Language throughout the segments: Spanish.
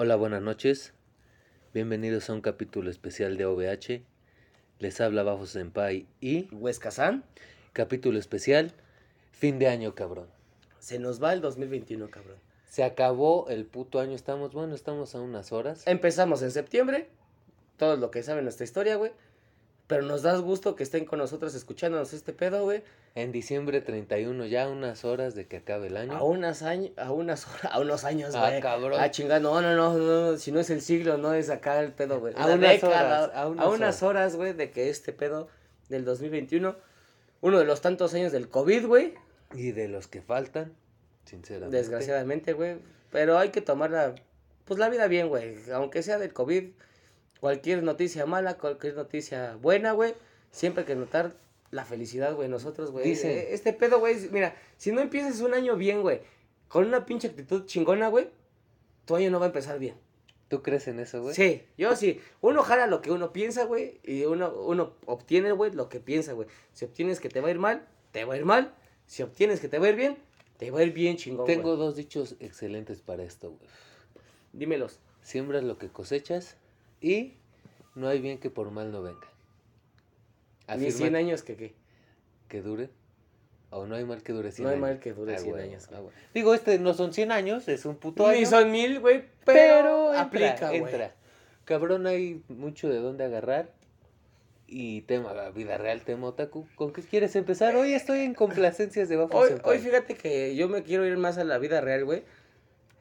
Hola, buenas noches. Bienvenidos a un capítulo especial de OVH. Les habla Bajo Senpai y Huesca San, capítulo especial fin de año, cabrón. se nos va el 2021, cabrón. Se acabó el puto año, estamos, bueno, estamos a unas horas. Empezamos en septiembre, todo lo que saben nuestra historia, güey. Pero nos das gusto que estén con nosotros escuchándonos este pedo, güey. En diciembre 31, ya a unas horas de que acabe el año. A unas años, a unas horas, a unos años, Ah, güey. cabrón. Ah, chingada, no, no, no, no, si no es el siglo, no es acá el pedo, güey. A Una unas horas, a a unas horas, güey, de que este pedo del 2021, uno de los tantos años del COVID, güey, Y de los que faltan, sinceramente. Desgraciadamente, güey. Pero hay que tomar la, pues la vida bien, güey. Aunque sea del COVID, cualquier noticia mala, cualquier noticia buena, güey. Siempre hay que notar la felicidad, güey. Nosotros, güey. Dicen- eh, Este pedo, güey. Mira, si no empiezas un año bien, güey, con una pinche actitud chingona, güey, tu año no va a empezar bien. ¿Tú crees en eso, güey? Sí, yo sí. Uno jala lo que uno piensa, güey. Y uno, uno obtiene, güey, lo que piensa, güey. Si obtienes que te va a ir mal, te va a ir mal. Si obtienes que te va a ir bien, te va a ir bien chingón. Tengo dos dichos excelentes para esto, güey. Dímelos. Siembras lo que cosechas y no hay bien que por mal no venga. Ni Afirma 100 años que qué. que dure. O no hay mal que dure 100 No hay años. mal que dure 100 güey, años, güey. Digo, este no son 100 años, es un puto Ni año. son mil, güey, pero pero, entra, güey. entra. Cabrón, hay mucho de dónde agarrar. Y tema vida real, tema otaku. ¿Con qué quieres empezar? Hoy estoy en complacencias de Bafo Hoy, hoy fíjate que yo me quiero ir más a la vida real, güey.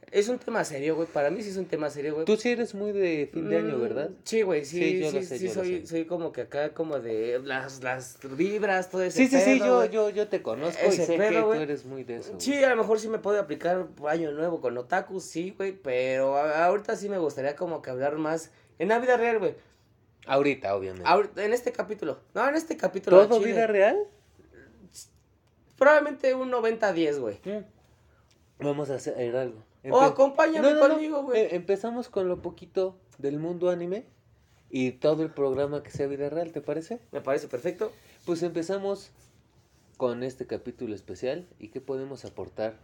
Es un tema serio, güey. Para mí sí es un tema serio, güey. Tú sí eres muy de fin de año, Mm, ¿verdad? Sí, güey, sí, Sí, yo sí, lo sé, sí, yo lo soy, sé. soy como que acá, como de las, las vibras, todo ese Sí, sí, sí, yo, yo, yo te conozco y Ese sé que tú eres muy de eso. Sí, a lo mejor sí me puedo aplicar año nuevo con otaku, sí, güey, pero a- ahorita sí me gustaría como que hablar más en la vida real, güey. Ahorita, obviamente. Ahorita, en este capítulo. No, en este capítulo. ¿Todo chile. vida real? Probablemente un 90-10, güey. Vamos a hacer algo. O Empe- acompáñame No, no, conmigo, güey. Eh, empezamos con lo poquito del mundo anime y todo el programa que sea vida real, ¿te parece? Me parece perfecto. Pues empezamos con este capítulo especial y qué podemos aportar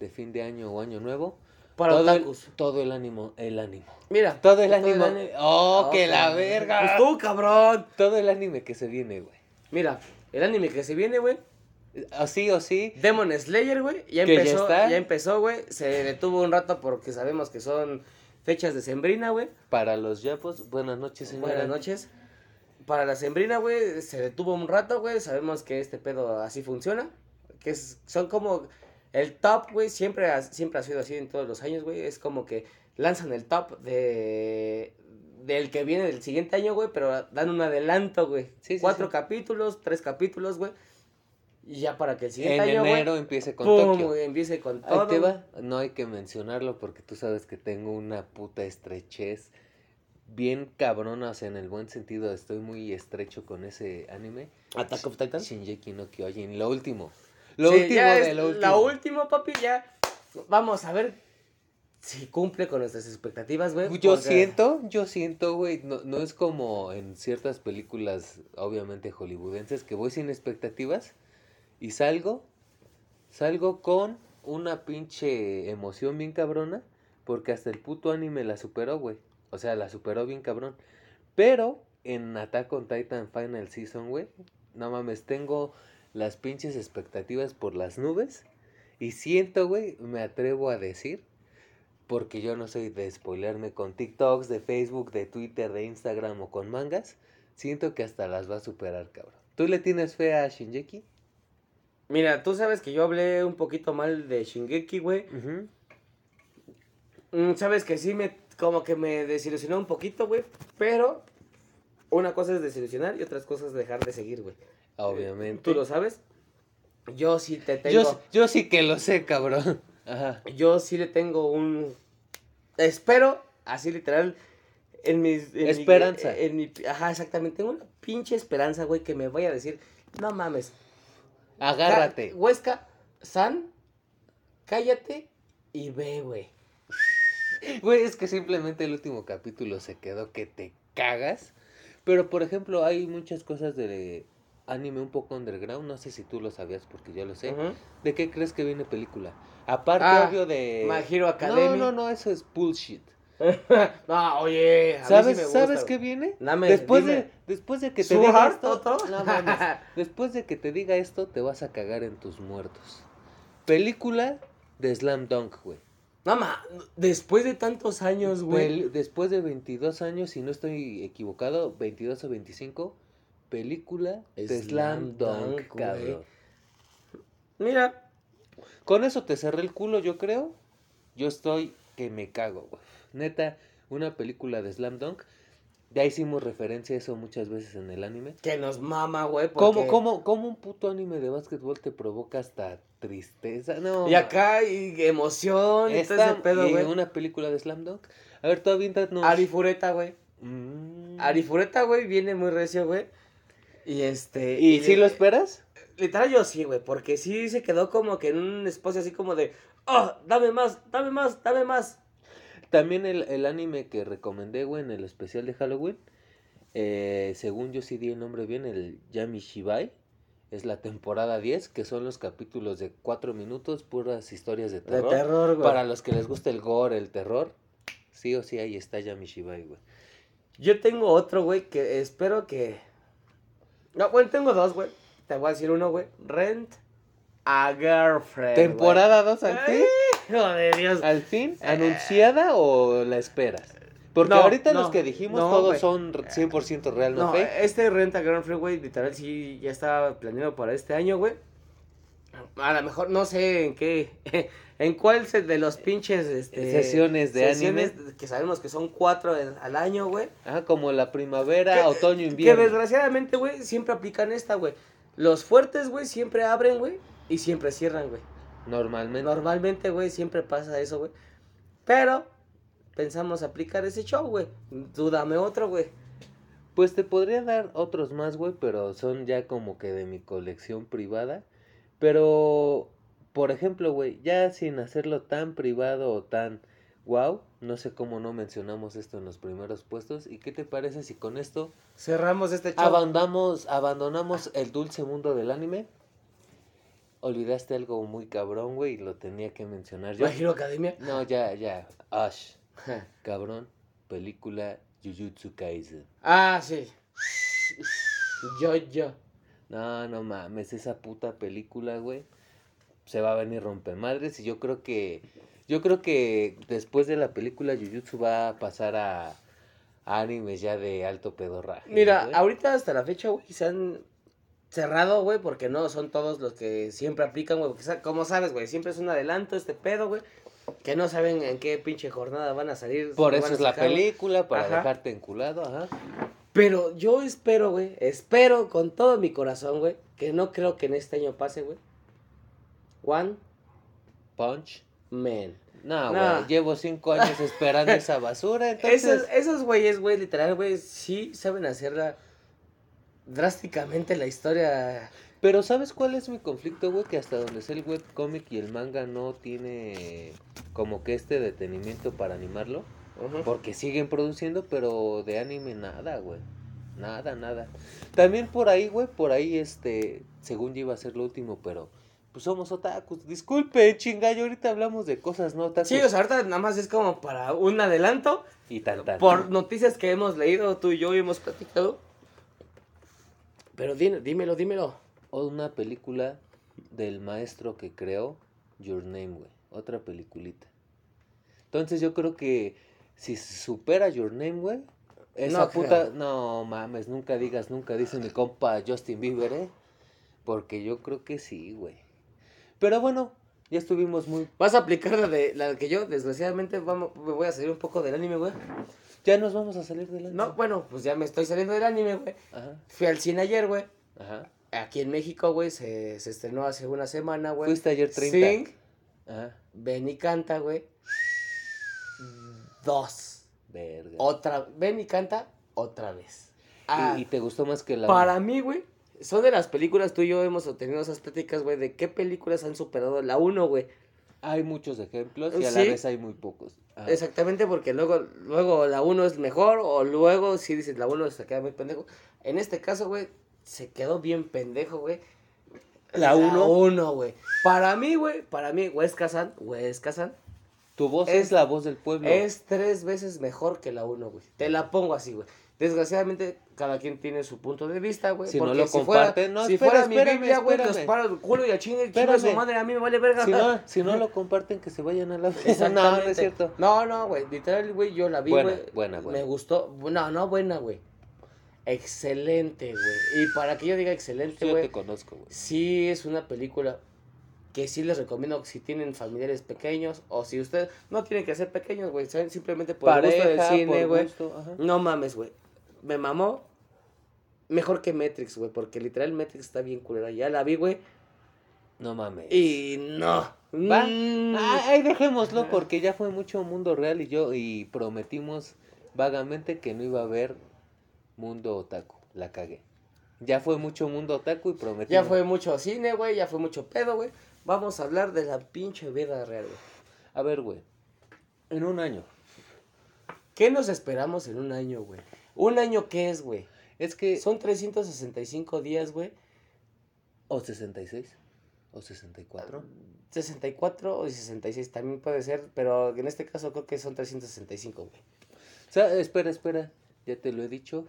de fin de año o año nuevo. Para todo el, todo el ánimo, el ánimo. Mira. Todo el ánimo. ani- Oh, que la verga. Pues tú, cabrón. Todo el anime que se viene, güey. Mira, el anime que se viene, güey. Así o sí. Demon Slayer, güey. Ya empezó, ya, empezó, güey. Se detuvo un rato porque sabemos que son fechas de sembrina, güey. Para los yapos, buenas noches, señora. Buenas noches. Para la sembrina, güey, se detuvo un rato, güey. Sabemos que este pedo así funciona. Que es, son como el top, güey. Siempre, ha- siempre ha sido así en todos los años, güey. Es como que lanzan el top de del que viene del siguiente año, güey. Pero dan un adelanto, güey. Sí, sí, Cuatro sí. capítulos, tres capítulos, güey. Y ya para que el siguiente En año, enero empiece con pum, Tokio. empiece con Ahí todo. te güey. va. No hay que mencionarlo porque tú sabes que tengo una puta estrechez bien cabrona, o sea, en el buen sentido, estoy muy estrecho con ese anime. Attack of Titan. Shinjeki no Kyojin, lo último. Lo Sí, último de lo último. La última, papi, ya. Vamos a ver si cumple con nuestras expectativas, güey. Yo porque- siento, yo siento, güey, no, no es como en ciertas películas, obviamente hollywoodenses, que voy sin expectativas y salgo, salgo con una pinche emoción bien cabrona, porque hasta el puto anime la superó, güey. O sea, la superó bien cabrón. Pero en Attack on Titan Final Season, güey, no mames, tengo las pinches expectativas por las nubes y siento, güey, me atrevo a decir porque yo no soy de spoilerme con TikToks, de Facebook, de Twitter, de Instagram o con mangas. Siento que hasta las va a superar, cabrón. ¿Tú le tienes fe a Shinjeki? Mira, tú sabes que yo hablé un poquito mal de Shingeki, güey. Mm, sabes que sí me, como que me desilusionó un poquito, güey. Pero una cosa es desilusionar y otras cosas dejar de seguir, güey. Obviamente. ¿Tú lo sabes? Yo sí te tengo... yo, yo sí que lo sé, cabrón. Ajá. yo sí le tengo un espero así literal en mis en mi- Esperanza. en mi, ajá exactamente tengo una pinche esperanza güey que me vaya a decir no mames Agárrate. Ca- Huesca San cállate y ve güey Güey, es que simplemente el último capítulo se quedó que te cagas. Pero, por ejemplo, hay muchas cosas de anime un poco underground. No sé si tú lo sabías porque yo lo sé. ¿De qué crees que viene película? Aparte, Ah, obvio, de... My Hero Academy. No, no, no, eso es bullshit. no, oye, a mí ¿Sabes, sí me gusta, ¿sabes qué viene? Dame, después, dime. de, después de que te ¿Sword diga esto, Toto? no mames, después de que te diga esto, te vas a cagar en tus muertos. Película de Slam Dunk, güey. No, ma, después de tantos años, güey. Pel- Después de 22 años, si no estoy equivocado, 22 o 25, película de Slam Slam Dunk, Dunk, cabrón. Mira, Con eso te cerré el culo, yo creo. Yo estoy que me cago, güey. Neta, una película de Slam Dunk. Ya hicimos referencia a eso muchas veces en el anime. que nos mama, güey. ¿Cómo, porque- cómo, cómo un puto anime de básquetbol te provoca hasta tristeza? No. Y acá, y emoción, y todo Esta, ese pedo, y güey. una película de Slam Dunk. A ver, tú aviéntanos. Arifureta, güey. Mm. Arifureta, güey, viene muy recio, güey. Y este. ¿Y si lo esperas? Literal, yo sí, güey. Porque sí se quedó como que en un espacio así como de. ¡Oh! Dame más, dame más, dame más. También el, el anime que recomendé, güey, en el especial de Halloween. eh, según yo sí di el nombre bien, el Yami Shibai. Es la temporada 10, que son los capítulos de 4 minutos, puras historias de De terror. terror, güey. Para los que les gusta el gore, el terror. Sí o sí, ahí está Yami Shibai, güey. Yo tengo otro, güey, que espero que. No, bueno, tengo dos, güey. Te voy a decir uno, güey. Rent a Girlfriend. ¿Temporada 2 al fin? Hijo de Dios. ¿Al fin? ¿Anunciada o la esperas? Porque No, ahorita no, los que dijimos no, todos güey. son 100% real, ¿no, No, fake? este Rent a Girlfriend, güey, literal, sí, ya estaba planeado para este año, güey. A lo mejor no sé en qué. En cuál de los pinches. Este, Sesiones de sesiones Que sabemos que son cuatro en- al año, güey. Ah, como la primavera, otoño, Que invierno. desgraciadamente, güey, siempre aplican esta, güey. Los fuertes, güey, siempre abren, güey. Y siempre cierran, güey. Normalmente. Normalmente, güey, siempre pasa eso, güey. Pero pensamos aplicar ese show, güey. Tú dame otro, güey. Pues te podría dar otros más, güey, pero son ya como que de mi colección privada. Pero, por ejemplo, güey, ya sin hacerlo tan privado o tan wow, no sé cómo no mencionamos esto en los primeros puestos. ¿Y qué te parece si con esto Cerramos este show. abandonamos, abandonamos el dulce mundo del anime? Olvidaste algo muy cabrón, güey, y lo tenía que mencionar yo. Hero Academia. No, ya, ya. Ash, cabrón, película Jujutsu Kaisen. ah, sí. Yo, yo. No, no mames, esa puta película, güey. Se va a venir rompemadres y yo creo que yo creo que después de la película Jujutsu va a pasar a, a animes ya de alto pedorraje. Mira, ahorita hasta la fecha, güey, se han cerrado, güey, porque no son todos los que siempre aplican, güey. Como sabes, güey, siempre es un adelanto este pedo, güey. Que no saben en qué pinche jornada van a salir. por eso es la película para Ajá. dejarte enculado, ajá. Pero yo espero, güey, espero con todo mi corazón, güey, que no creo que en este año pase, güey. One Punch. Man. No, güey, llevo cinco años esperando esa basura, entonces Esos, esos güeyes, güey, literal, güey, sí saben hacerla drásticamente la historia. Pero ¿sabes cuál es mi conflicto, güey? Que hasta donde sé el webcómic y el manga no tiene como que este detenimiento para animarlo. Porque siguen produciendo, pero de anime nada, güey. Nada, nada. También por ahí, güey, por ahí, este, según yo iba a ser lo último, pero pues somos otakus. Disculpe, chingallo, ahorita hablamos de cosas no otakus. Sí, o sea, ahorita nada más es como para un adelanto y tal, tal. por noticias que hemos leído tú y yo y hemos platicado. Pero dime- dímelo, dímelo. O una película del maestro que creó Your Name, güey. Otra peliculita. Entonces yo creo que si supera Your Name, güey. Esa No puta. creo. No mames, nunca digas, nunca dice mi compa Justin Bieber, ¿eh? Porque yo creo que sí, güey. Pero bueno, ya estuvimos muy. Vas a aplicar la de la que yo, desgraciadamente, vamos, me voy a salir un poco del anime, güey. Ya nos vamos a salir del No, bueno, pues ya me estoy saliendo del anime, güey. Ajá, Fui al cine ayer, güey. ajá. Aquí en México, güey, se, se estrenó hace una semana, güey. Fuiste ayer 30. Sing, Ajá. Ven y canta, güey. Dos. Verga. Otra, ven y canta otra vez. Ah, ¿Y, y te gustó más que la. para mí, güey, son de las películas, tú y yo hemos tenido esas pláticas, güey, de qué películas han superado la 1, güey. Hay muchos ejemplos y a la vez hay muy pocos. Exactamente, porque luego, luego la 1 es mejor, o luego si dices la 1 se queda muy pendejo. En este caso, güey, se quedó bien pendejo, güey. La uno. 1, güey. Para mí, güey, para mí, Wes Kazan, Wes Kazan, Tu voz es, Es- la voz del pueblo. Es tres veces mejor que la uno, güey. Te la pongo así, güey. Desgraciadamente, cada quien tiene su punto de vista, güey. Si no porque lo fuera- comparten, no, si espera, fuera mi Biblia, güey, los paro el culo y a chingue, chingue su madre, a mí me vale verga. Si no, si no lo comparten, que se vayan a la No, no Exactamente. es cierto. No, no, güey. Literal, güey, yo la vi, Buena, güey. buena, buena. Me gustó. No, no buena, güey. Excelente, güey. Y para que yo diga excelente, Yo güey. te conozco, güey. Sí es una película que sí les recomiendo si tienen familiares pequeños o si ustedes no tienen que ser pequeños, güey. Simplemente por el gusto del Pareja, cine, güey. No mames, güey. Me mamó. Mejor que Matrix, güey. Porque literal Matrix está bien culera. Ya la vi, güey. No mames. Y no. Va. Mm. Ah, ahí dejémoslo porque ya fue mucho mundo real y yo y prometimos vagamente que no iba a haber mundo otaku. La cagué. Ya fue mucho mundo otaku y prometimos. Ya fue mucho cine, güey. Ya fue mucho pedo, güey. Vamos a hablar de la pinche vida real, güey. A ver, güey. En un año. ¿Qué nos esperamos en un año, güey? ¿Un año qué es, güey? Es que. Son 365 días, güey. O 66. O 64. 64 o 66 también puede ser, pero en este caso creo que son 365, güey. O sea, espera, espera. Ya te lo he dicho.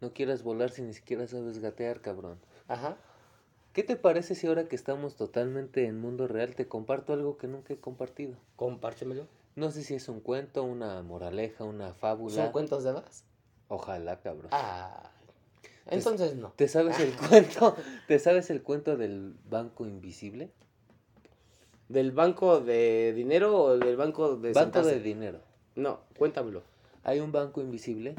No quieras volar si ni siquiera sabes gatear, cabrón. Ajá. ¿Qué te parece si ahora que estamos totalmente en mundo real te comparto algo que nunca he compartido? Compártemelo. No sé si es un cuento, una moraleja, una fábula. ¿Son cuentos de hadas? Ojalá, cabrón. Ah. Entonces no. ¿Te sabes el cuento? ¿Te sabes el cuento del banco invisible? ¿Del banco de dinero o del banco de banco de dinero. No, cuéntamelo. Hay un banco invisible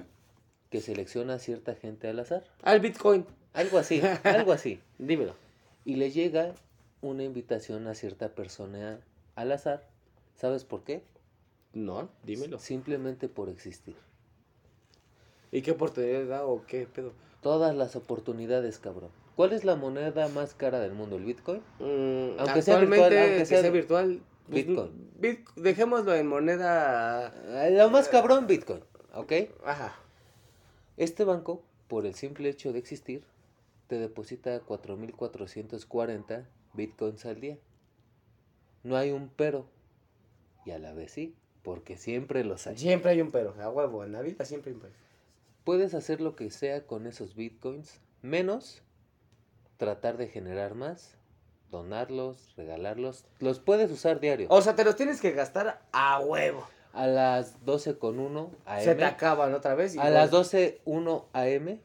que selecciona a cierta gente al azar. Ah, el Bitcoin. Algo así, algo así. Dímelo. Y le llega una invitación a cierta persona al azar. ¿Sabes por qué? No, dímelo. Simplemente por existir. ¿Y qué oportunidad da o qué pedo? Todas las oportunidades, cabrón. ¿Cuál es la moneda más cara del mundo? ¿El Bitcoin? Mm, Aunque sea virtual, aunque que sea sea virtual. pues, Bitcoin. bit- dejémoslo en moneda. Eh, Lo más cabrón, Bitcoin. ¿Ok? Ajá. Este banco, por el simple hecho de existir, te deposita 4.440 bitcoins al día. No hay un pero. Y a la vez sí, porque siempre los hay. Siempre hay un pero. A huevo, en la vida siempre hay un pero. Puedes hacer lo que sea con esos bitcoins, menos tratar de generar más, donarlos, regalarlos. Los puedes usar diario. O sea, te los tienes que gastar a huevo. A las 12.1 AM. Se te acaban otra vez. y A las 12.1 AM,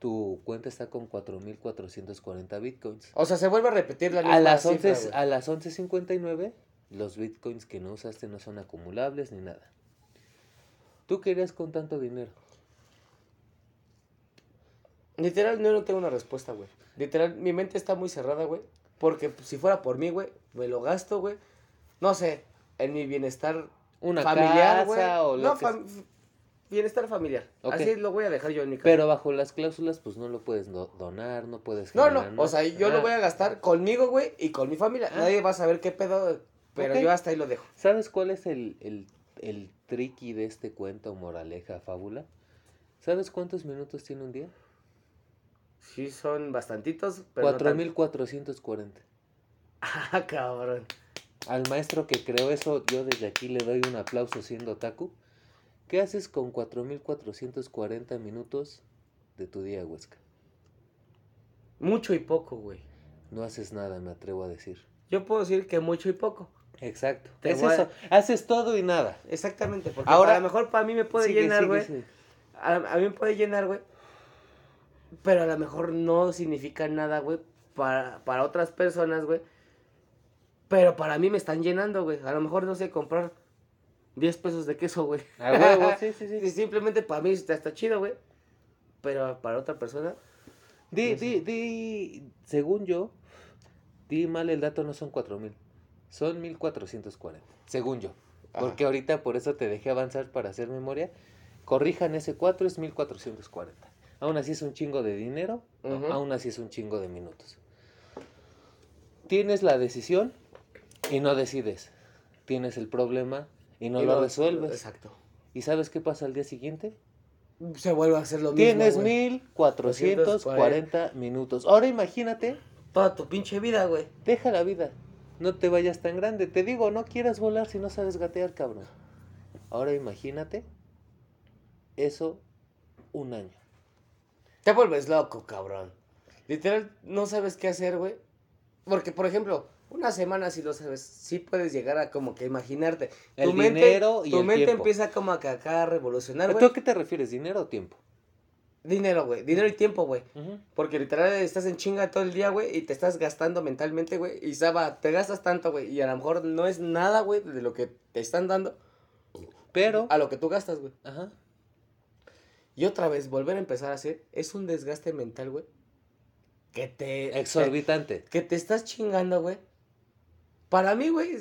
tu cuenta está con 4.440 bitcoins. O sea, se vuelve a repetir la misma A las, cifra, 11, güey. a las 11.59, los bitcoins que no usaste no son acumulables ni nada. ¿Tú qué harías con tanto dinero? Literal, yo no tengo una respuesta, güey. Literal, mi mente está muy cerrada, güey. Porque pues, si fuera por mí, güey, me lo gasto, güey. No sé, en mi bienestar Una familiar, güey. casa o lo No, que fam- bienestar familiar. Así lo voy a dejar yo en mi casa. Pero bajo las cláusulas, pues no lo puedes do- donar, no puedes no, no, o sea, yo lo Ah, voy a gastar conmigo, güey, y con mi familia. Ah. Nadie va a saber qué pedo, pero yo hasta ahí lo dejo. ¿Sabes cuál es el, el, el tricky de este cuento, moraleja, fábula? ¿Sabes cuántos minutos tiene un día? Sí, son bastantitos, pero. no tanto. 4.440. Ah, cabrón. Al maestro que creó eso, yo desde aquí le doy un aplauso siendo otaku. ¿Qué haces con 4.440 minutos de tu día, Huesca? Mucho y poco, güey. No haces nada, me atrevo a decir. Yo puedo decir que mucho y poco. Exacto. Te es a- eso. Haces todo y nada. Exactamente, porque Ahora- a lo mejor para mí me puede Sigue, llenar, güey. a mí me puede llenar, güey. Pero a lo mejor no significa nada, güey, para, para otras personas, güey. Pero para mí me están llenando, güey. A lo mejor no sé comprar 10 pesos de queso, güey. A huevo, sí, sí, sí. Y Simplemente para mí está, está chido, güey. Pero para otra persona, Di, di, di, según yo, di mal el dato, no son 4000, son 1440, según yo. Ajá. Porque ahorita por eso te dejé avanzar para hacer memoria. Corrijan ese 4, es 1440. Aún así es un chingo de dinero, aún así es un chingo de minutos. Tienes la decisión y no decides. Tienes el problema y no y lo resuelves. Exacto. ¿Y sabes qué pasa al día siguiente? Se vuelve a hacer lo Tienes mismo. güey. 1440 minutos. Ahora imagínate Toda tu pinche vida, güey. Deja la vida. no te vayas tan grande. Te digo, no quieras volar si no sabes gatear, cabrón. Ahora imagínate eso un año. Te vuelves loco, cabrón. Literal, no sabes qué hacer, güey. Porque, por ejemplo, una semana si lo sabes, sí puedes llegar a como que imaginarte. El tu mente, dinero y tu el mente tiempo. empieza como que acá a revolucionar, ¿Tú güey. a qué te refieres? ¿Dinero o tiempo? Dinero, güey. Dinero y tiempo, güey. Porque literal estás en chinga todo el día, güey, y te estás gastando mentalmente, güey. Y Saba, te gastas tanto, güey. Y a lo mejor no es nada, güey, de lo que te están dando Pero, a lo que tú gastas, güey. ajá, Y otra vez, volver a empezar a hacer es un desgaste mental, güey. Que te. exorbitante. Que te estás chingando, güey. Para mí, güey,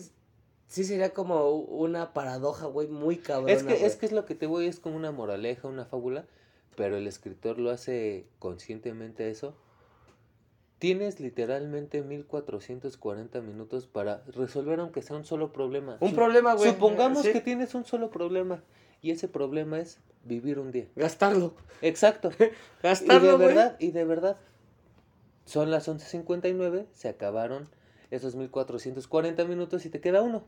sí sería como una paradoja, güey, muy cabrona. Es que, güey. es que es lo que te voy, es como una moraleja, una fábula, pero el escritor lo hace conscientemente eso. Tienes literalmente 1440 minutos para resolver aunque sea un solo problema. Un problema, güey. Supongamos Sí. que tienes un solo problema y ese problema es vivir un día. Gastarlo. Exacto. Y de Gastarlo, verdad, y de verdad. Son las 11.59, se acabaron esos 1440 minutos y te queda uno.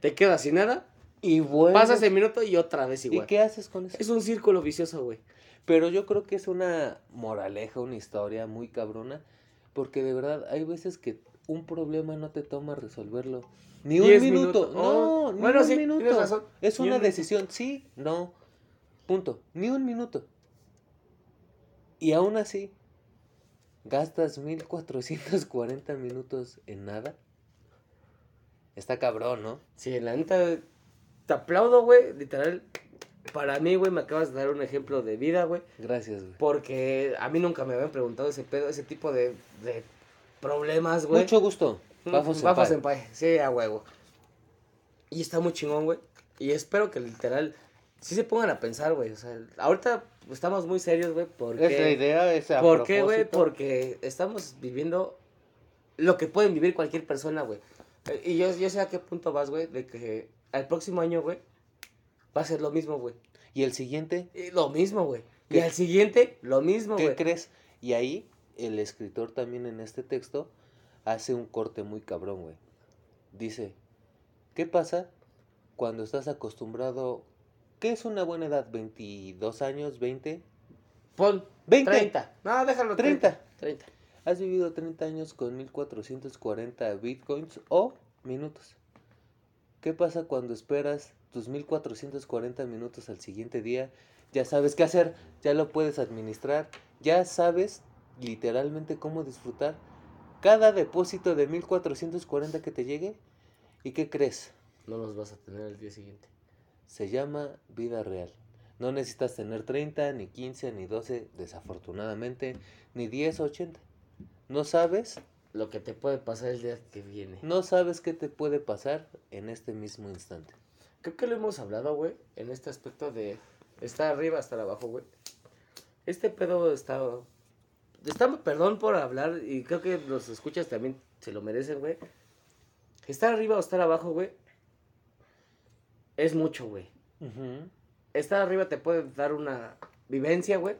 Te quedas sin nada, Y vuelves. pasas el minuto y otra vez ¿Y igual. qué haces con eso? Es un círculo vicioso, güey. Pero yo creo que es una moraleja, una historia muy cabrona, porque de verdad hay veces que un problema no te toma resolverlo. Ni un minuto. minutos. No, Oh, ni bueno, un sí, minuto. tienes razón. Es Ni una un minuto. decisión, sí, no. Punto. Ni un minuto. Y aún así, gastas 1440 minutos en nada. Está cabrón, ¿no? Sí, la neta, te aplaudo, güey. Literal, para mí, güey, me acabas de dar un ejemplo de vida, güey. Gracias, güey. Porque a mí nunca me habían preguntado ese pedo, ese tipo de, de problemas, güey. Mucho gusto. Mm, Bafos Bafos Senpai. Senpai, sí, a huevo. Y está muy chingón, güey. Y espero que literal sí se pongan a pensar, güey. O sea, ahorita estamos muy serios, güey, porque... Es la idea, es a ¿Por qué, güey? Porque estamos viviendo lo que pueden vivir cualquier persona, güey. Eh, Y yo, yo sé a qué punto vas, güey, de que al próximo año, güey, va a ser lo mismo, güey. Y el siguiente, Y Lo mismo, güey. Y ¿Qué? al siguiente, lo mismo, ¿Qué güey. crees? Y ahí el escritor también en este texto hace un corte muy cabrón, güey. Dice, ¿qué pasa cuando estás acostumbrado? ¿Qué es una buena edad? ¿22 años? ¿20? Pon 20. 30. No, déjalo 30. 30. 30. Has vivido 30 años con 1440 bitcoins o minutos. ¿Qué pasa cuando esperas tus 1440 minutos al siguiente día? Ya sabes qué hacer, ya lo puedes administrar, ya sabes literalmente cómo disfrutar cada depósito de 1440 que te llegue. ¿Y qué crees? No los vas a tener el día siguiente. Se llama vida real. No necesitas tener 30, ni 15, ni 12, desafortunadamente, ni 10 o 80. No sabes Lo que te puede pasar el día que viene. No sabes qué te puede pasar en este mismo instante. Creo que lo hemos hablado, güey, en este aspecto de estar arriba, estar abajo, güey. Este pedo está... Está, perdón por hablar, y creo que los escuchas también se lo merecen, güey. Estar arriba o estar abajo, güey, es mucho, güey. Estar arriba te puede dar una vivencia, güey.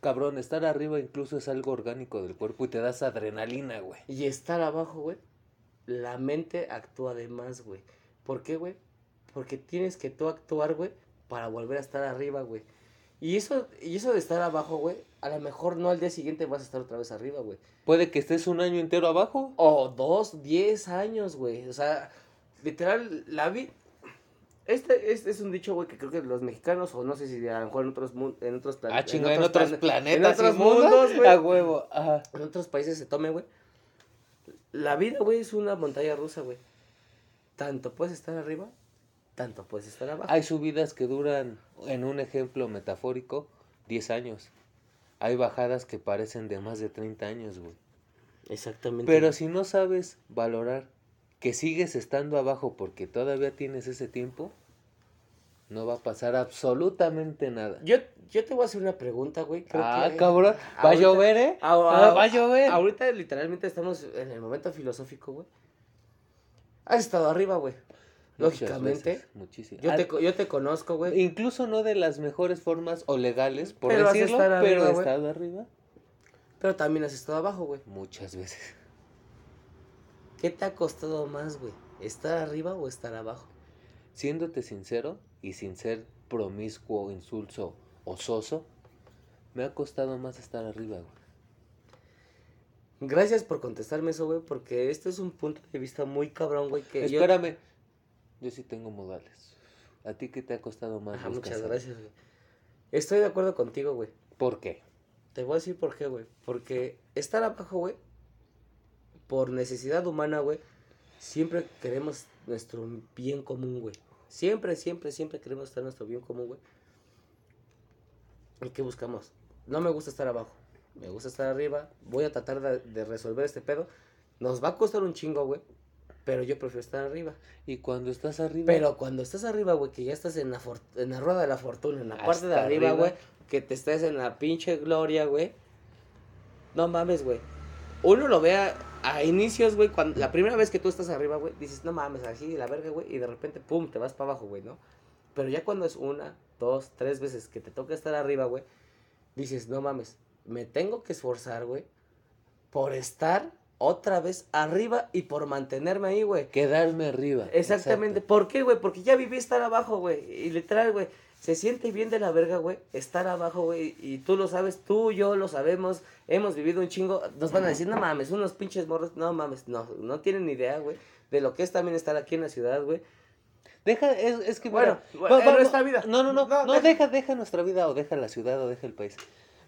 Cabrón, estar arriba incluso es algo orgánico del cuerpo y te das adrenalina, güey. Y estar abajo, güey, la mente actúa de más, güey. ¿Por qué, güey? Porque tienes que tú actuar, güey, para volver a estar arriba, güey. Y eso, y eso de estar abajo, güey, a lo mejor no al día siguiente vas a estar otra vez arriba, güey. Puede que estés un año entero abajo. O dos, diez años, güey. O sea, literal, la vida... Este, este es un dicho, güey, que creo que los mexicanos, o no sé si a lo mejor en otros, en otros Ah, planetas. chinga, en otros plane- planetas En otros mundos, güey. A huevo. Ajá. en otros países se tome, güey. La vida, güey, es una montaña rusa, güey. Tanto puedes estar arriba, tanto puedes estar abajo. Hay subidas que duran, en un ejemplo metafórico, 10 años. Hay bajadas que parecen de más de 30 años, güey. Exactamente. Pero si no sabes valorar que sigues estando abajo porque todavía tienes ese tiempo, no va a pasar absolutamente nada. Yo, yo te voy a hacer una pregunta, güey. creo Ah, que- cabrón. Va a llover, ¿eh? Ah, va a llover. Ahorita literalmente estamos en el momento filosófico, güey. Has estado arriba, güey. Lógicamente. veces, muchísimo. Yo te, yo te conozco, güey. Incluso no de las mejores formas o legales, por Pero decirlo, estado pero arriba, he estado arriba Pero también has estado abajo, güey. muchas veces. ¿qué te ha costado más, güey? ¿Estar arriba o estar abajo? Siéndote sincero y sin ser promiscuo, insulso o soso, me ha costado más estar arriba, güey. Gracias por contestarme eso, güey, porque este es un punto de vista muy cabrón, güey, que Espérame, yo sí tengo modales. ¿A ti qué te ha costado más? Luis muchas gracias, güey. Estoy de acuerdo contigo, güey. ¿Por qué? Te voy a decir por qué, güey. Porque estar abajo, güey, por necesidad humana, güey, siempre queremos nuestro bien común, güey. Siempre, siempre, siempre queremos estar nuestro bien común, güey. ¿Y qué buscamos? No me gusta estar abajo. Me gusta estar arriba. Voy a tratar de, de resolver este pedo. Nos va a costar un chingo, güey. Pero yo prefiero estar arriba. Y cuando estás arriba. Pero cuando estás arriba, güey, que ya estás en la, for- en la rueda de la fortuna, en la parte de arriba. güey, que te estés en la pinche gloria, güey. No mames, güey. Uno lo ve a, a inicios, güey, cuando la primera vez que tú estás arriba, güey, dices, no mames, así la verga, güey, y de repente, pum, te vas para abajo, güey, ¿no? Pero ya cuando es una, dos, tres veces que te toca estar arriba, güey, dices, no mames, me tengo que esforzar, güey, por estar otra vez arriba y por mantenerme ahí, güey. Quedarme arriba. Exactamente. exacto. ¿Por qué, güey? Porque ya viví estar abajo, güey. Y literal, güey. Se siente bien de la verga, güey. Estar abajo, güey. Y tú lo sabes, tú, yo lo sabemos. Hemos vivido un chingo. Nos van a decir, no mames, unos pinches morros. No mames, no. No tienen ni idea, güey. De lo que es también estar aquí en la ciudad, güey. Deja, es, es que Bueno, bueno, en nuestra vida. No, no, no, No, no, deja- deja, deja nuestra vida o deja la ciudad o deja el país.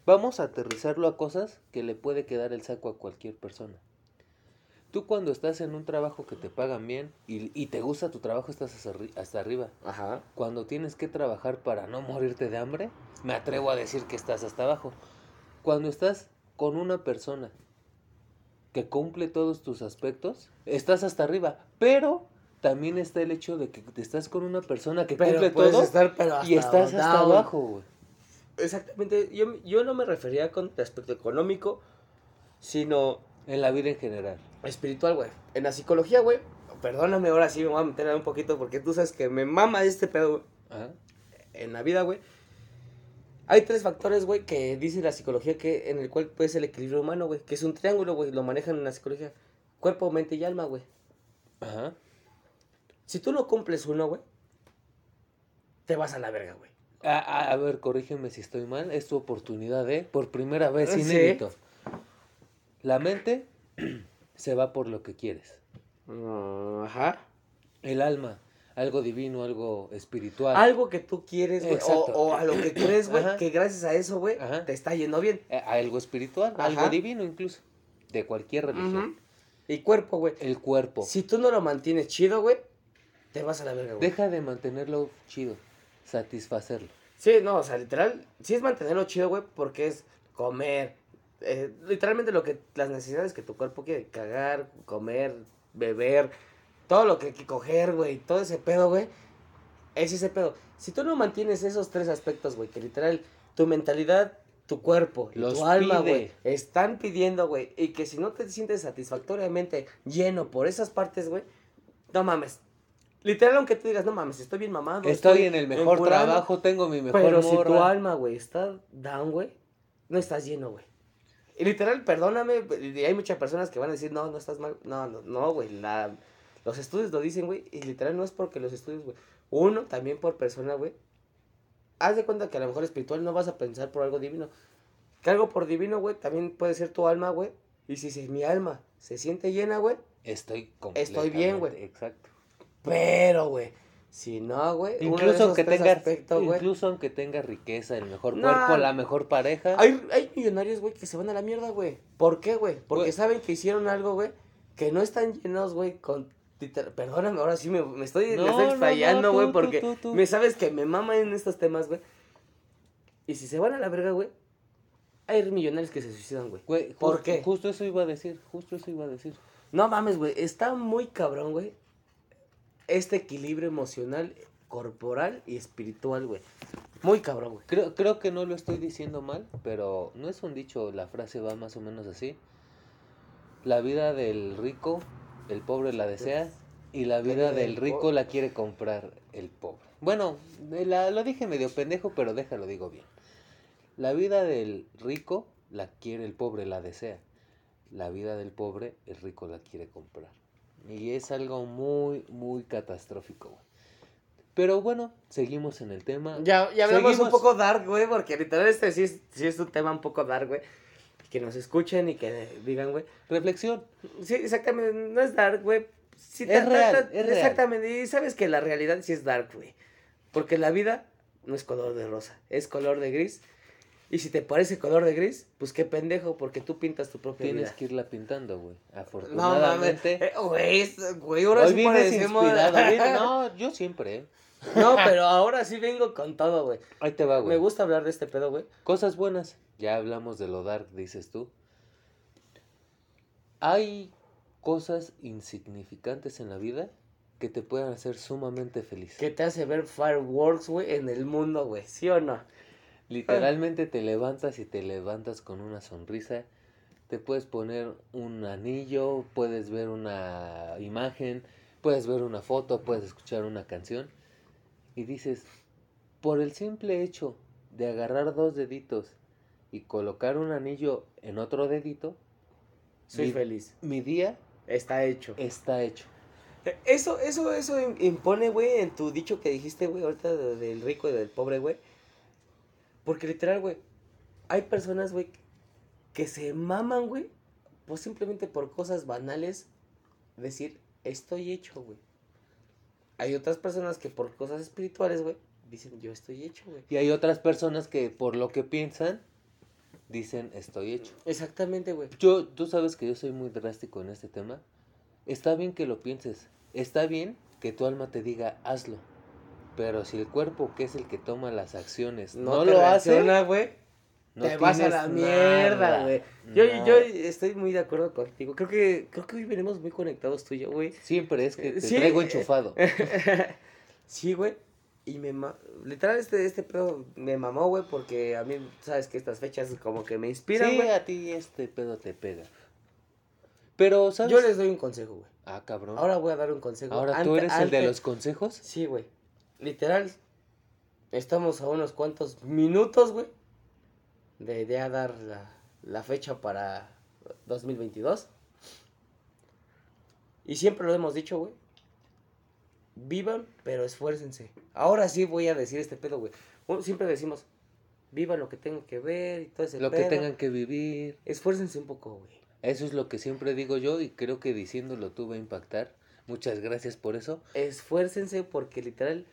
Vamos a aterrizarlo a cosas que le puede quedar el saco a cualquier persona. Tú cuando estás en un trabajo que te pagan bien y, y te gusta tu trabajo estás hasta, arri- hasta arriba. Ajá. Cuando tienes que trabajar para no morirte de hambre, me atrevo a decir que estás hasta abajo. Cuando estás con una persona que cumple todos tus aspectos, estás hasta arriba. Pero también está el hecho de que te estás con una persona que Pero cumple todo estar, pero y estás hasta abajo, güey. Exactamente. Yo, yo no me refería con aspecto económico, sino En la vida en general. Espiritual, güey. En la psicología, güey. Perdóname, ahora sí me voy a meter un poquito porque tú sabes que me mama este pedo, güey. En la vida, güey. Hay tres factores, güey, que dice la psicología que en el cual puede ser el equilibrio humano, güey. Que es un triángulo, güey. Lo manejan en la psicología. Cuerpo, mente y alma, güey. Ajá. Si tú no cumples uno, güey, te vas a la verga, güey. A, a- a ver, corrígeme si estoy mal. Es tu oportunidad, ¿eh? Por primera vez, Sí. inédito. La mente se va por lo que quieres. Ajá. El alma, algo divino, algo espiritual. Algo que tú quieres, güey. O, a lo que crees, güey. Que gracias a eso, güey, te está yendo bien. Eh, algo espiritual, Ajá. algo divino incluso. De cualquier religión. Ujú. Y cuerpo, güey. El cuerpo. Si tú no lo mantienes chido, güey, te vas a la verga, güey. Deja de mantenerlo chido. Satisfacerlo. Sí, no, o sea, literal, sí es mantenerlo chido, güey, porque es comer. Eh, literalmente lo que, las necesidades que tu cuerpo quiere, cagar, comer, beber, todo lo que hay que coger, güey, todo ese pedo, güey, es ese pedo. Si tú no mantienes esos tres aspectos, güey, que literal, tu mentalidad, tu cuerpo Los tu alma, güey, están pidiendo, güey, y que si no te sientes satisfactoriamente lleno por esas partes, güey, no mames. Literal, aunque tú digas, no mames, estoy bien mamado. Estoy en el mejor empurrando", trabajo, tengo mi mejor pero si tu alma, güey, está down, güey, no estás lleno, güey. Y literal, perdóname, y hay muchas personas que van a decir, no, no estás mal. No, no, no, güey. La, los estudios lo dicen, güey. Y literal no es porque los estudios, güey. Uno, también por persona, güey. Haz de cuenta que a lo mejor espiritual no vas a pensar por algo divino. Que algo por divino, güey, también puede ser tu alma, güey. Y si, si mi alma se siente llena, güey, Estoy Estoy bien, güey. Exacto. pero, güey. Si no, güey. Incluso aunque güey, incluso aunque tengas riqueza, el mejor No. cuerpo, la mejor pareja. Hay, hay millonarios, güey, que se van a la mierda, güey. ¿Por qué, güey? Porque saben que hicieron algo, güey, que no están llenos, güey, con... Perdóname, ahora sí me, me estoy, No, me estoy no, explayando, no, güey, porque tú, tú, tú. me sabes que me mama en estos temas, güey. Y si se van a la verga, güey, hay millonarios que se suicidan, güey. Güey, ¿Por justo- qué? Justo eso iba a decir, justo eso iba a decir. No mames, güey, está muy cabrón, güey. Este equilibrio emocional, corporal y espiritual, güey. Muy cabrón, güey. Creo, creo que no lo estoy diciendo mal, pero no es un dicho, la frase va más o menos así. La vida del rico, el pobre la desea, y la vida del rico la quiere comprar el pobre. Bueno, eh, la- lo dije medio pendejo, pero déjalo, digo bien. La vida del rico la quiere el pobre, la desea. La vida del pobre, el rico la quiere comprar. Y es algo muy, muy catastrófico, güey. Pero bueno, seguimos en el tema. Ya, ya hablamos un poco dark, güey, porque literal este sí es, sí es un tema un poco dark, güey. Que nos escuchen y que digan, güey. Reflexión. Sí, exactamente, no es dark, güey. Sí, Es real, es real. Exactamente, y sabes que la realidad sí es dark, güey. Porque la vida no es color de rosa, es color de gris. Y si te parece color de gris, pues qué pendejo, porque tú pintas tu propia Tienes vida. que irla pintando, güey. No mames, Afortunadamente. eh, güey, ahora Hoy sí parecemos... No, yo siempre, ¿eh? no, pero ahora sí vengo con todo, güey. Ahí te va, Me güey. gusta hablar de este pedo, güey. Cosas buenas. Ya hablamos de lo dark, dices tú. Hay cosas insignificantes en la vida que te pueden hacer sumamente feliz. Que te hace ver fireworks, güey, en el mundo, güey. ¿Sí o no? Literalmente te levantas y te levantas con una sonrisa. Te puedes poner un anillo, puedes ver una imagen, puedes ver una foto, puedes escuchar una canción. Y dices, por el simple hecho de agarrar dos deditos y colocar un anillo en otro dedito, Soy mi, feliz. mi día Está hecho. está hecho. Eso, eso, eso im- impone, güey, en tu dicho que dijiste, güey, ahorita de- del rico y del pobre, güey. Porque literal, güey, hay personas, güey, que se maman, güey, pues simplemente por cosas banales, decir, estoy hecho, güey. Hay otras personas que por cosas espirituales, güey, dicen, yo estoy hecho, güey. Y hay otras personas que por lo que piensan, dicen, estoy hecho. Exactamente, güey. Yo, tú sabes que yo soy muy drástico en este tema. Está bien que lo pienses. Está bien que tu alma te diga, hazlo. Pero si el cuerpo, que es el que toma las acciones, no, te lo hace, güey. no te vas a la mierda, güey. Yo, yo estoy muy de acuerdo contigo. Creo que, creo que hoy venimos muy conectados tú y yo, güey. Siempre es que te Sí, traigo enchufado. sí, güey. Y me. Literal, este, este pedo me mamó, güey, porque a mí, sabes que estas fechas como que me inspiran, sí, güey. a ti este pedo te pega. Pero, ¿sabes? Yo les doy un consejo, güey. Ah, cabrón. Ahora voy a dar un consejo. Ahora tú Ante- eres el de los consejos. Sí, güey. Literal, estamos a unos cuantos minutos, güey, de ya dar la, la fecha para 2022. Y siempre lo hemos dicho, güey. Vivan, pero esfuércense. Ahora sí voy a decir este pedo, güey. Siempre decimos, vivan lo que tengan que ver y todo ese Lo que tengan que vivir. Esfuércense un poco, güey. Eso es lo que siempre digo yo y creo que diciéndolo tú va a impactar. Muchas gracias por eso. Esfuércense porque literal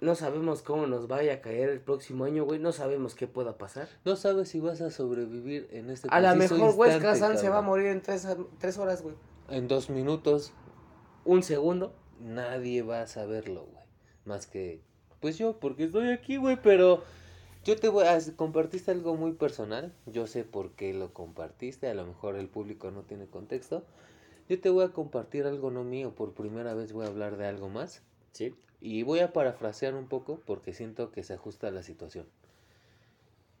no sabemos cómo nos vaya a caer el próximo año, güey. No sabemos qué pueda pasar. No sabes si vas a sobrevivir en este A lo mejor Wes instante, Kazan se va a morir en tres, tres horas, güey. En dos minutos Un segundo. nadie va a saberlo, güey. Más que, pues yo, porque estoy aquí, güey, pero yo te voy a... Compartiste algo muy personal. Yo sé por qué lo compartiste. A lo mejor el público no tiene contexto. Yo te voy a compartir algo no mío. Por primera vez voy a hablar de algo más. Sí. Y voy a parafrasear un poco porque siento que se ajusta a la situación.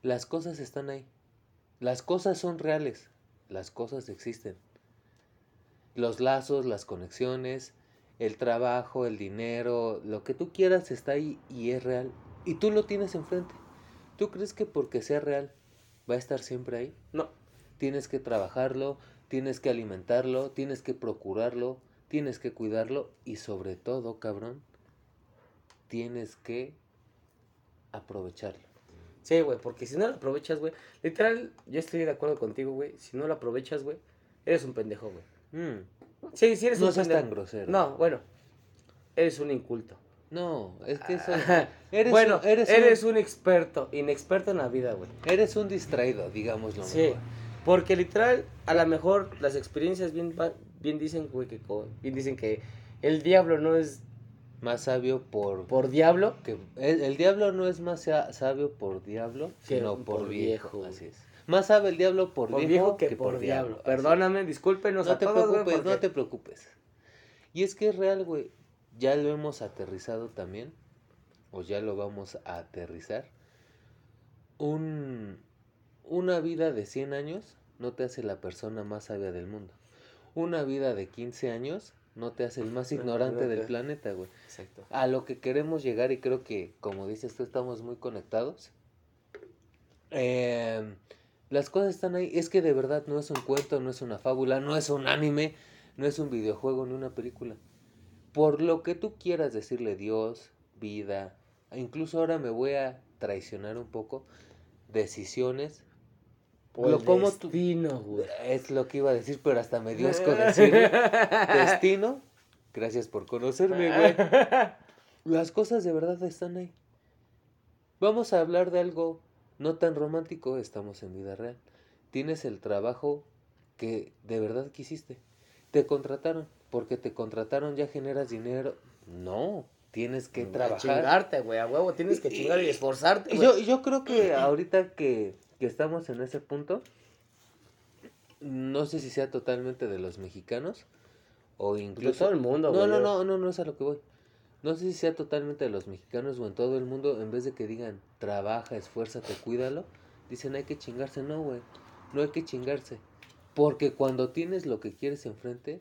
Las cosas están ahí. Las cosas son reales. Las cosas existen. Los lazos, las conexiones, el trabajo, el dinero, lo que tú quieras está ahí y es real. Y tú lo tienes enfrente. ¿Tú crees que porque sea real va a estar siempre ahí? No. Tienes que trabajarlo, tienes que alimentarlo, tienes que procurarlo, tienes que cuidarlo y sobre todo, cabrón, tienes que aprovecharlo. Sí, güey, porque si no lo aprovechas, güey. Literal, yo estoy de acuerdo contigo, güey. Si no lo aprovechas, güey, eres un pendejo, güey. Mm, Sí, sí eres no un seas pendejo. tan grosero. No, bueno. Eres un inculto. No, es que eso... Ajá. Eres, bueno, un, eres, eres, un, un experto, inexperto en la vida, güey. eres un distraído, digámoslo Sí, mejor. porque literal, a lo mejor las experiencias bien, bien dicen, güey, que bien dicen que el diablo no es Más sabio por... por diablo, que el, el diablo no es más sa- sabio por diablo, sino por, por viejo. viejo, Así es. Más sabe el diablo por, por viejo, viejo que, por diablo. Perdóname, discúlpenos No a te todos, preocupes, porque- no te preocupes. Y es que es real, güey. Ya lo hemos aterrizado también. O ya lo vamos a aterrizar. Un, una vida de 100 años no te hace la persona más sabia del mundo. Una vida de 15 años no te hace el más ignorante del planeta, güey. Exacto. A lo que queremos llegar, y creo que, como dices tú, estamos muy conectados. Em, las cosas están ahí. Es que de verdad no es un cuento, no es una fábula, no es un anime, no es un videojuego ni una película. Por lo que tú quieras decirle Dios, vida, incluso ahora me voy a traicionar un poco, decisiones. O lo el como destino, güey. Es lo que iba a decir, pero hasta me dio asco decirlo. Destino. Gracias por conocerme, güey. Las cosas de verdad están ahí. Vamos a hablar de algo no tan romántico, estamos en vida real. Tienes el trabajo que de verdad quisiste. Te contrataron, porque te contrataron ya generas dinero. No, tienes que A trabajar. chingarte, güey, a huevo, tienes que chingar y esforzarte. Yo, yo creo que ahorita que, que estamos en ese punto, no sé si sea totalmente de los mexicanos o De incluso... todo el mundo, No, no, no, no, no es a lo que voy. No sé si sea totalmente de los mexicanos o en todo el mundo, en vez de que digan, trabaja, esfuérzate, cuídalo, dicen hay que chingarse. No, güey, no hay que chingarse. Porque cuando tienes lo que quieres enfrente,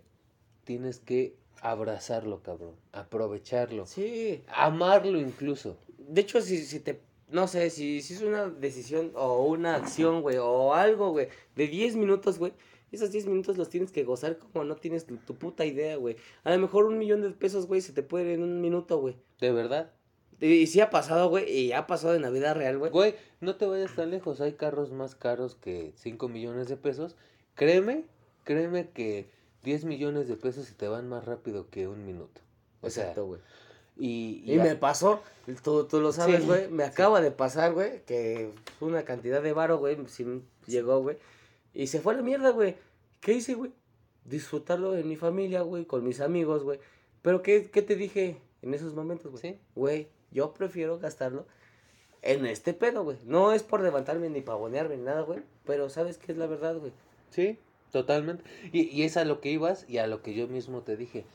tienes que abrazarlo, cabrón, aprovecharlo, Sí. amarlo incluso. De hecho, si, si te. No sé, si, si es una decisión o una acción, güey, o algo, güey, de 10 minutos, güey, esos 10 minutos los tienes que gozar como no tienes tu, tu puta idea, güey. A lo mejor un millón de pesos, güey, se te puede ir en un minuto, güey. De verdad. Y, y sí ha pasado, güey, y ha pasado en la vida real, güey. Güey, no te vayas tan lejos. Hay carros más caros que 5 millones de pesos. Créeme, créeme que 10 millones de pesos se te van más rápido que un minuto. O sea, güey. Y, Y me pasó, tú, tú lo sabes, Sí, güey, me sí. acaba de pasar, güey, que una cantidad de varo, güey, sí llegó, güey, y se fue a la mierda, güey. ¿Qué hice, güey? Disfrutarlo en mi familia, güey, con mis amigos, güey. Pero ¿qué, qué te dije en esos momentos, güey? Sí. Güey, yo prefiero gastarlo en este pedo, güey. No es por levantarme ni pavonearme ni nada, güey, pero ¿sabes qué es la verdad, güey? Sí, totalmente. Y, y es a lo que ibas y a lo que yo mismo te dije.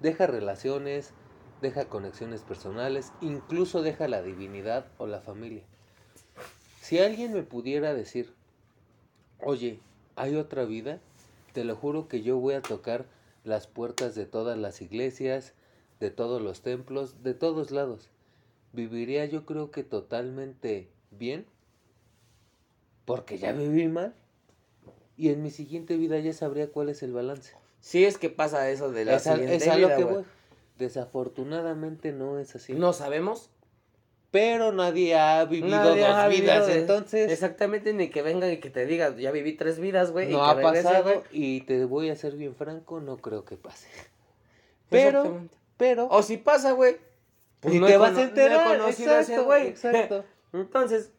Deja relaciones, deja conexiones personales, incluso deja la divinidad o la familia. Si alguien me pudiera decir, oye, ¿hay otra vida? Te lo juro que yo voy a tocar las puertas de todas las iglesias, de todos los templos, de todos lados. Viviría yo creo que totalmente bien, porque ya viví mal. Y en mi siguiente vida ya sabría cuál es el balance. Sí es que pasa eso de la Es a, siguiente es a lo vida, que voy. Desafortunadamente no es así. No sabemos. Pero nadie ha vivido Nadie dos ha vivido vidas, de- entonces Exactamente, ni que venga y que te diga, ya viví tres vidas, güey. y no que ha regrese, pasado y te voy a ser bien franco, no creo que pase. Pero, pero, O si pasa, güey. pues y no te vas a no enterar, ese exacto, güey. exacto. Entonces,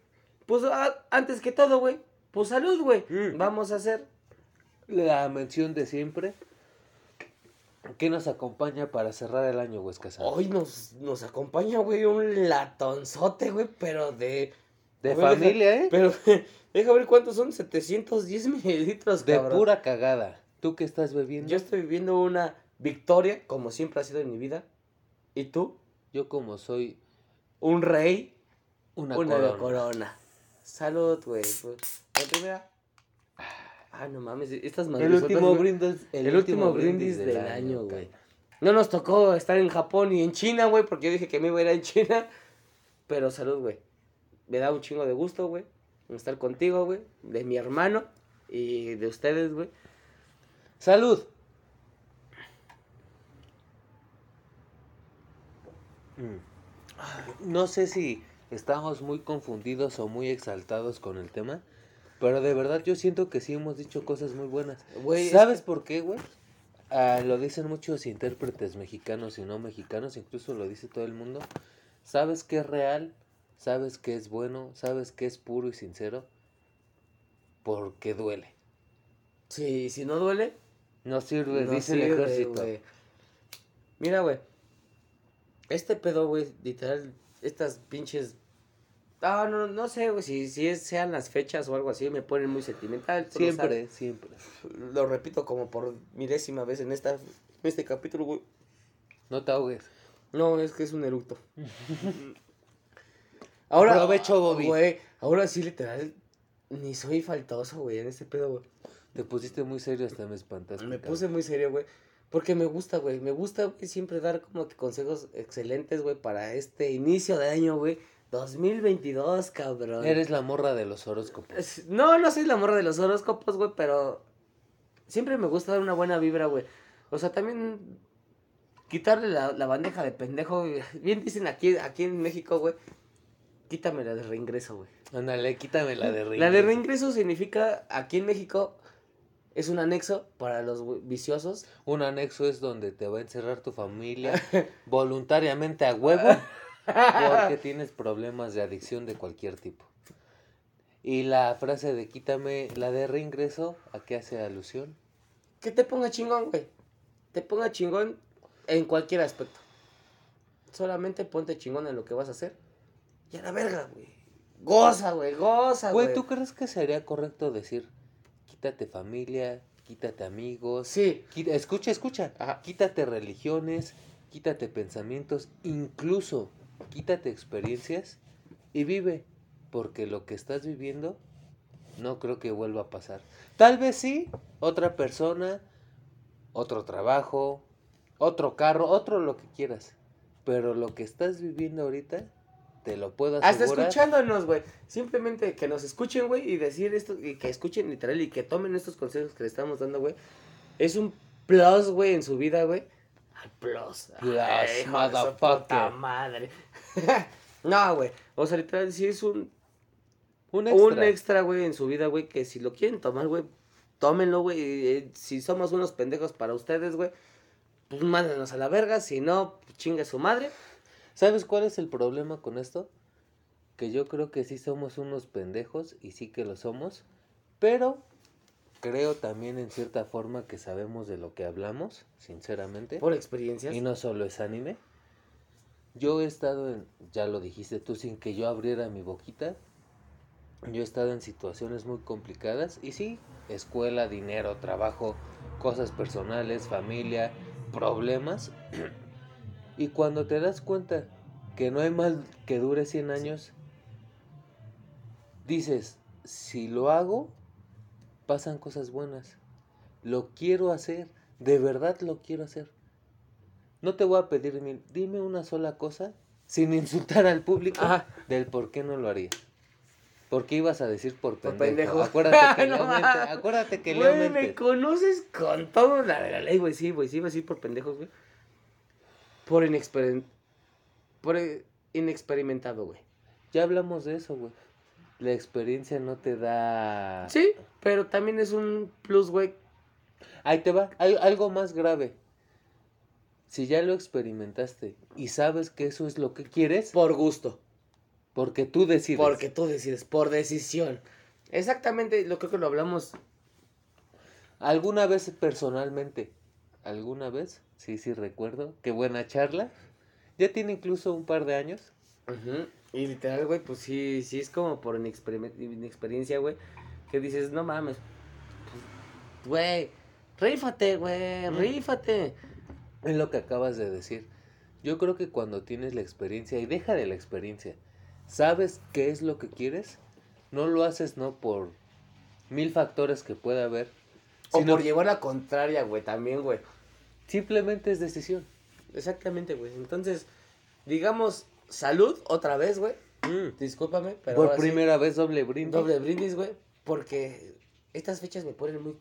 pues a- antes que todo, güey, pues salud, güey. Mm. Vamos a hacer. La mención de siempre. ¿Qué nos acompaña para cerrar el año, Casado? Hoy nos, nos acompaña, güey, un latonzote, güey, pero de. de familia, ¿eh? Pero, deja ver cuántos son, 710 mililitros, De cabrón. pura cagada. ¿Tú qué estás bebiendo? Yo estoy viviendo una victoria, como siempre ha sido en mi vida. ¿Y tú? Yo como soy Un rey. una, Una corona. de corona. Salud, güey. pues. La primera. Ah, no mames. Estas El madresotas, último brindis, El, último brindis del, año, güey. No nos tocó estar en Japón y en China, güey, porque yo dije que me iba a ir a China. Pero salud, güey. Me da un chingo de gusto, güey. Estar contigo, güey. De mi hermano y de ustedes, güey. Salud. Mm. No sé si estamos muy confundidos o muy exaltados con el tema, pero de verdad yo siento que sí hemos dicho cosas muy buenas. Es ¿Sabes por qué, güey? Ah, lo dicen muchos intérpretes mexicanos y no mexicanos, incluso lo dice todo el mundo. ¿Sabes qué es real? ¿Sabes qué es bueno? ¿Sabes qué es puro y sincero? Porque duele. Sí, si no duele, No sirve, no dice el ejército. Mira, güey. Este pedo, güey, literal, estas pinches. Ah, no, no sé, güey, si, si es- sean las fechas o algo así, me ponen muy sentimental. Siempre, siempre. Lo repito como por milésima vez en, esta, en este capítulo, güey. No te ahogues. No, es que es un eructo. ahora, Provecho, Bobby. Güey, ahora sí, literal, ni soy faltoso, güey, en este pedo, güey. Te pusiste muy serio hasta me espantaste. Me cabrón. puse muy serio, güey. Porque me gusta, güey. Me gusta, güey, siempre dar como que consejos excelentes, güey, para este inicio de año, güey. 2022, cabrón. Eres la morra de los horóscopos. No, no soy la morra de los horóscopos, güey, pero siempre me gusta dar una buena vibra, güey. O sea, también quitarle la, la bandeja de pendejo. güey. Bien dicen aquí, aquí en México, güey. Quítame la de reingreso, güey. Ándale, quítame la de reír. La de reingreso significa, aquí en México, es un anexo para los viciosos. Un anexo es donde te va a encerrar tu familia voluntariamente a huevo porque tienes problemas de adicción de cualquier tipo. Y la frase de quítame la de reingreso, ¿a qué hace alusión? Que te ponga chingón, güey. Te ponga chingón en cualquier aspecto. Solamente ponte chingón en lo que vas a hacer. Y a la verga, güey. Goza, güey, goza, güey. Güey, ¿tú crees que sería correcto decir quítate familia, quítate amigos? Sí. Quita- escucha, escucha. Ajá. Quítate religiones, quítate pensamientos, incluso quítate experiencias y vive, porque lo que estás viviendo no creo que vuelva a pasar. Tal vez sí, otra persona, otro trabajo, otro carro, otro lo que quieras, pero lo que estás viviendo ahorita te lo puedo Hasta asegurar. escuchándonos, güey. Simplemente que nos escuchen, güey, y decir esto, y que escuchen literal y que tomen estos consejos que le estamos dando, güey. Es un plus, güey, en su vida, güey. Al plus. Plus, Ay, hijo de su motherfucker. puta madre. no, güey. O sea, literal, sí es un, un extra. un extra, güey, en su vida, güey, que si lo quieren tomar, güey, tómenlo, güey. eh, si somos unos pendejos para ustedes, güey, pues mándenos a la verga. Si no, pues chinga su madre. ¿Sabes cuál es el problema con esto? Que yo creo que sí somos unos pendejos y sí que lo somos, pero creo también en cierta forma que sabemos de lo que hablamos, sinceramente. Por experiencias. Y no solo es anime. Yo he estado en, ya lo dijiste tú, sin que yo abriera mi boquita. Yo he estado en situaciones muy complicadas y sí, escuela, dinero, trabajo, cosas personales, familia, problemas. Y cuando te das cuenta que no hay mal que dure 100 años, dices, si lo hago, pasan cosas buenas. Lo quiero hacer, de verdad lo quiero hacer. No te voy a pedir mil, dime una sola cosa sin insultar al público Ajá. del por qué no lo haría. Porque ibas a decir por Por pendejo. pendejo. Acuérdate que No mames. acuérdate que Güey, me mente. conoces con todo la de la ley, güey. Sí, güey, sí, iba a decir por pendejos, güey. Por. Por eh, inexperimentado, güey. Ya hablamos de eso, güey. La experiencia no te da. Sí, pero también es un plus, güey. Ahí te va. Hay algo más grave. Si ya lo experimentaste y sabes que eso es lo que quieres, Por gusto. porque tú decides. Porque tú decides, por decisión. Exactamente, lo creo que lo hablamos. ¿Alguna vez personalmente? ¿Alguna vez? Sí, sí, recuerdo. Qué buena charla. Ya tiene incluso un par de años. Ujú, Y literal, güey, pues sí, sí es como por inexperime- inexperiencia, güey. Que dices, no mames. pues, Güey, rífate, güey, Mm. rífate. Es lo que acabas de decir. Yo creo que cuando tienes la experiencia, y deja de la experiencia, sabes qué es lo que quieres, no lo haces no por mil factores que pueda haber, O sino por llevar la contraria, güey, también, güey. simplemente es decisión. Exactamente, güey. Entonces, digamos, salud otra vez, güey. Discúlpame, pero por ahora sí, primera vez doble brindis. doble brindis, güey, porque estas fechas me ponen muy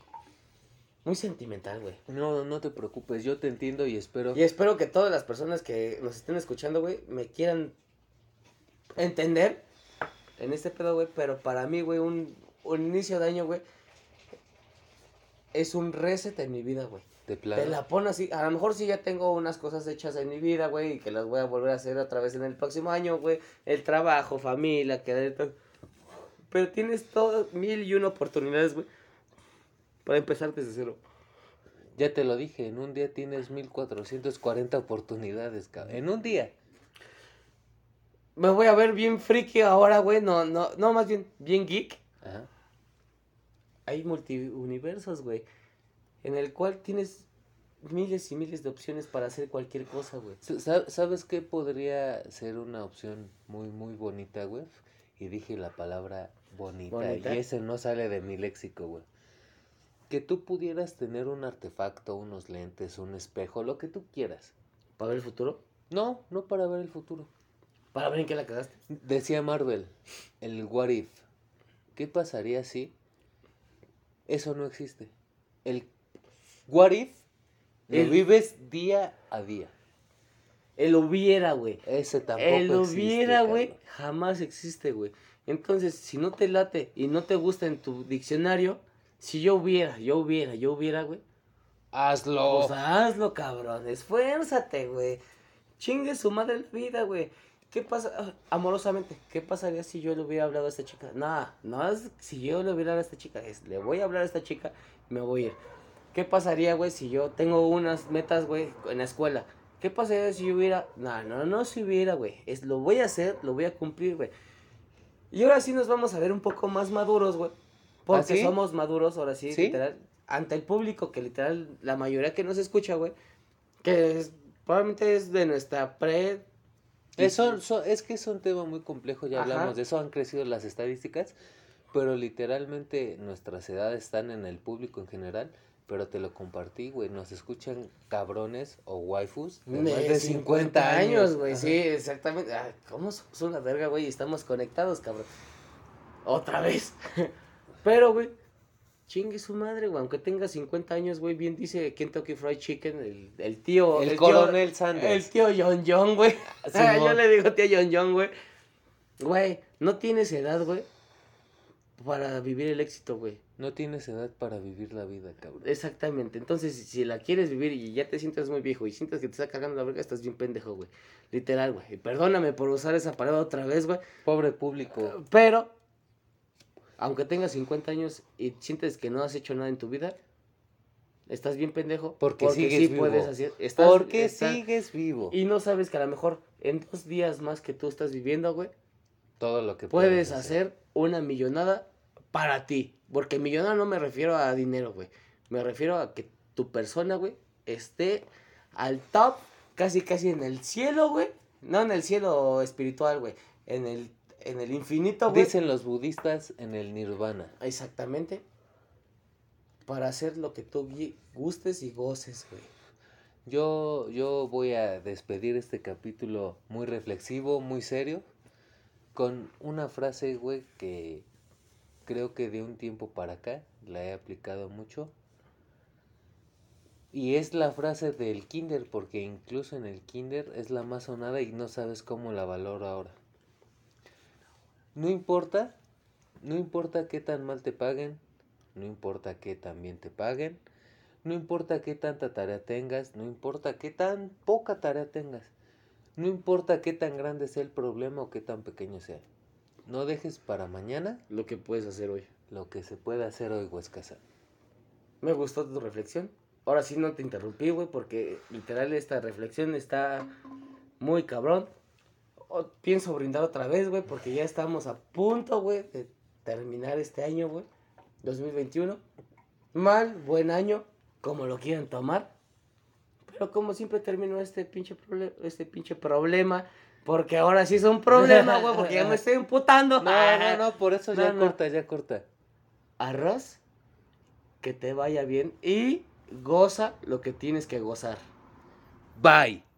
muy sentimental, güey. No, no te preocupes, yo te entiendo y espero. Y espero que todas las personas que nos estén escuchando, güey, me quieran entender en este pedo, güey, pero para mí, güey, un, un inicio de año, güey, es un reset en mi vida, güey. De Te plano. la pone así. A lo mejor sí ya tengo unas cosas hechas en mi vida, güey, y que las voy a volver a hacer otra vez en el próximo año, güey. El trabajo, familia, que Pero tienes todo, mil y una oportunidades, güey, para empezar desde cero. Ya te lo dije, en un día tienes 1440 oportunidades, cabrón. En un día. Me voy a ver bien friki ahora, güey. No, no, no, más bien, bien geek. Ajá. Hay multiuniversos, güey. En el cual tienes miles y miles de opciones para hacer cualquier cosa, güey. Sa- ¿Sabes qué podría ser una opción muy, muy bonita, güey? Y dije la palabra bonita, ¿Bonita? y ese no sale de mi léxico, güey. Que tú pudieras tener un artefacto, unos lentes, un espejo, lo que tú quieras. Para ver el futuro. No, no para ver el futuro. Para ver en qué la cagaste. Decía Marvel, el what if. ¿Qué pasaría si eso no existe? El what if Lo vives día a día. El hubiera, güey. Ese tampoco El hubiera, güey, jamás existe, güey. Entonces, si no te late y no te gusta en tu diccionario, si yo hubiera, yo hubiera, yo hubiera, güey, Hazlo. pues hazlo, cabrón. Esfuérzate, güey. Chingue su madre la vida, güey. ¿Qué pasa? ah, Amorosamente, ¿qué pasaría si yo le hubiera hablado a esta chica? Nada, no es si yo le hubiera hablado a esta chica, es le voy a hablar a esta chica y me voy a ir. ¿Qué pasaría, güey, si yo tengo unas metas, güey, en la escuela? ¿Qué pasaría si yo hubiera.? No, no, no, si hubiera, güey. Es lo voy a hacer, lo voy a cumplir, güey. Y ahora sí nos vamos a ver un poco más maduros, güey. Porque ¿Ah, sí? somos maduros, ahora sí, ¿Sí? literal. Ante el público, que literal, la mayoría que nos escucha, güey. Que es- probablemente es de nuestra pre. Eso, so- es que es un tema muy complejo, ya Ajá. hablamos de eso, han crecido las estadísticas, pero literalmente nuestras edades están en el público en general, pero te lo compartí, güey, nos escuchan cabrones o waifus de, más de 50 años, güey. Sí, exactamente. Ay, ¿Cómo somos una verga, güey? Y estamos conectados, cabrón. Otra vez. Pero, güey, chingue su madre, güey. Aunque tenga 50 años, güey, bien dice Kentucky Fried Chicken, el, el tío. El coronel Sanders. El tío John John, güey. Ah, Yo le digo tío John John, güey. Güey, no tienes edad, güey, para vivir el éxito, güey. No tienes edad para vivir la vida, cabrón. Exactamente. Entonces, si- si la quieres vivir y ya te sientes muy viejo y sientes que te está cagando la verga, estás bien pendejo, güey. Literal, güey. Y perdóname por usar esa palabra otra vez, güey. Pobre público. Pero, aunque tengas 50 años y sientes que no has hecho nada en tu vida, estás bien pendejo. Porque sigues vivo. hacer. estás- Porque estás- sigues vivo. Y no sabes que a lo mejor en dos días más que tú estás viviendo, güey, Todo lo que puedes hacer una millonada para ti. Porque millonada no me refiero a dinero, güey. Me refiero a que tu persona, güey, esté al top, casi casi en el cielo, güey. No en el cielo espiritual, güey. En el, en el infinito, güey. Dicen los budistas en el nirvana. Exactamente. Para hacer lo que tú gustes y goces, güey. Yo, yo voy a despedir este capítulo muy reflexivo, muy serio, con una frase, güey, que creo que de un tiempo para acá la he aplicado mucho. Y es la frase del kinder, porque incluso en el kinder es la más sonada y no sabes cómo la valoro ahora. No importa, no importa qué tan mal te paguen, no importa qué tan bien te paguen, no importa qué tanta tarea tengas, no importa qué tan poca tarea tengas, no importa qué tan grande sea el problema o qué tan pequeño sea. No dejes para mañana Lo que puedes hacer hoy. lo que se puede hacer hoy, Huescasa. Me gustó tu reflexión. Ahora sí no te interrumpí, güey, porque literal esta reflexión está muy cabrón. Pienso brindar otra vez, güey, porque ya estamos a punto, güey, de terminar este año, güey. 2021. Mal, buen año, como lo quieran tomar. Pero como siempre termino este pinche, este pinche problema. Porque ahora sí es un problema, güey, porque ya me estoy emputando. No, no, no, por eso ya no. corta, ya corta. arroz, que te vaya bien y goza lo que tienes que gozar. Bye.